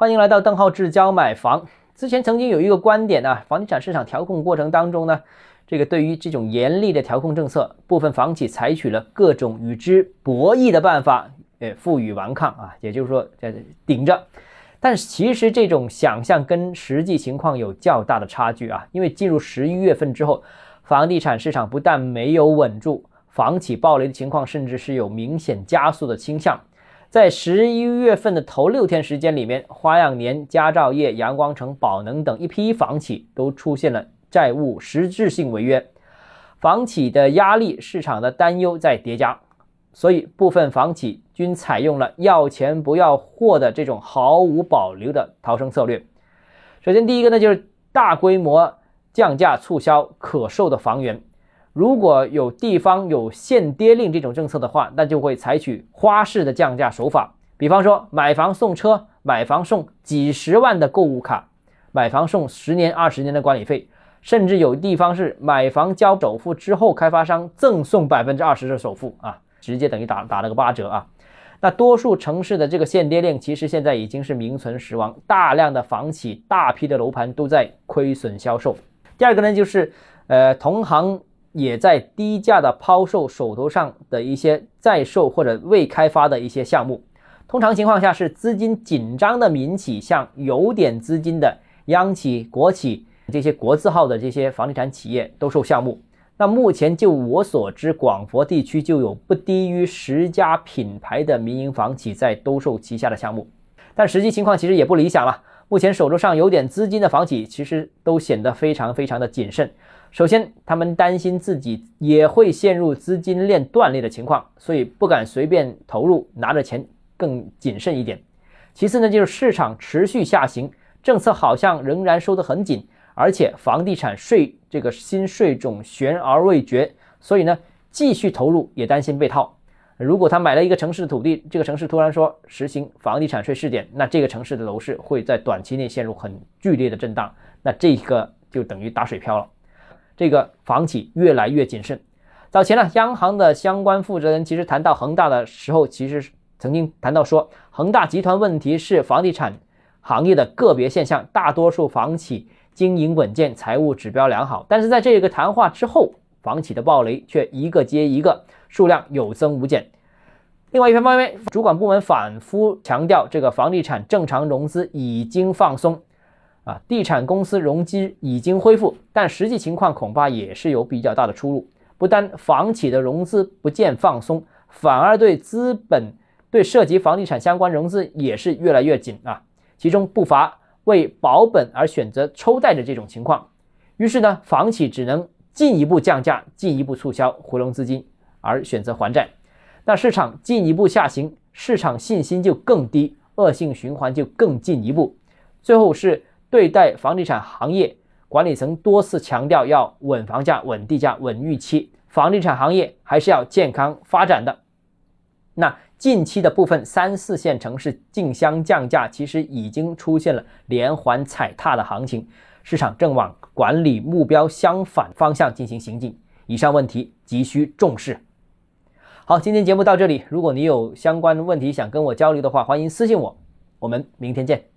欢迎来到邓浩志教买房。之前曾经有一个观点啊，房地产市场调控过程当中呢，这个对于这种严厉的调控政策，部分房企采取了各种与之博弈的办法，呃，负隅顽抗啊，也就是说在顶着。但是其实这种想象跟实际情况有较大的差距啊，因为进入十一月份之后，房地产市场不但没有稳住，房企暴雷的情况甚至是有明显加速的倾向。在十一月份的头六天时间里面，花样年、佳兆业、阳光城、宝能等一批房企都出现了债务实质性违约，房企的压力、市场的担忧在叠加。所以，部分房企均采用了要钱不要货的这种毫无保留的逃生策略。首先，第一个呢，就是大规模降价促销可售的房源。如果有地方有限跌令这种政策的话，那就会采取花式的降价手法。比方说，买房送车，买房送几十万的购物卡，买房送十年、二十年的管理费，甚至有地方是买房交首付之后，开发商赠送百分之二十的首付啊。直接等于打打了个八折啊！那多数城市的这个限跌令，其实现在已经是名存实亡，大量的房企、大批的楼盘都在亏损销售。第二个呢，就是呃，同行也在低价的抛售手头上的一些在售或者未开发的一些项目。通常情况下是资金紧张的民企，向有点资金的央企、国企这些国字号的这些房地产企业兜售项目。那目前就我所知，广佛地区就有不低于十家品牌的民营房企在兜售旗下的项目，但实际情况其实也不理想了。目前手头上有点资金的房企，其实都显得非常非常的谨慎。首先，他们担心自己也会陷入资金链断裂的情况，所以不敢随便投入，拿着钱更谨慎一点。其次呢，就是市场持续下行，政策好像仍然收得很紧。而且房地产税这个新税种悬而未决，所以呢，继续投入也担心被套。如果他买了一个城市的土地，这个城市突然说实行房地产税试点，那这个城市的楼市会在短期内陷入很剧烈的震荡，那这个就等于打水漂了。这个房企越来越谨慎。早前呢，央行的相关负责人其实谈到恒大的时候，其实曾经谈到说，恒大集团问题是房地产行业的个别现象，大多数房企。经营稳健，财务指标良好，但是在这个谈话之后，房企的暴雷却一个接一个，数量有增无减。另外一方面，主管部门反复强调，这个房地产正常融资已经放松，啊，地产公司融资已经恢复，但实际情况恐怕也是有比较大的出入。不单房企的融资不见放松，反而对资本对涉及房地产相关融资也是越来越紧啊，其中不乏。为保本而选择抽贷的这种情况，于是呢，房企只能进一步降价、进一步促销回笼资金，而选择还债。那市场进一步下行，市场信心就更低，恶性循环就更进一步。最后是对待房地产行业，管理层多次强调要稳房价、稳地价、稳预期，房地产行业还是要健康发展的。那。近期的部分三四线城市竞相降价，其实已经出现了连环踩踏的行情，市场正往管理目标相反方向进行行进。以上问题急需重视。好，今天节目到这里，如果你有相关问题想跟我交流的话，欢迎私信我。我们明天见。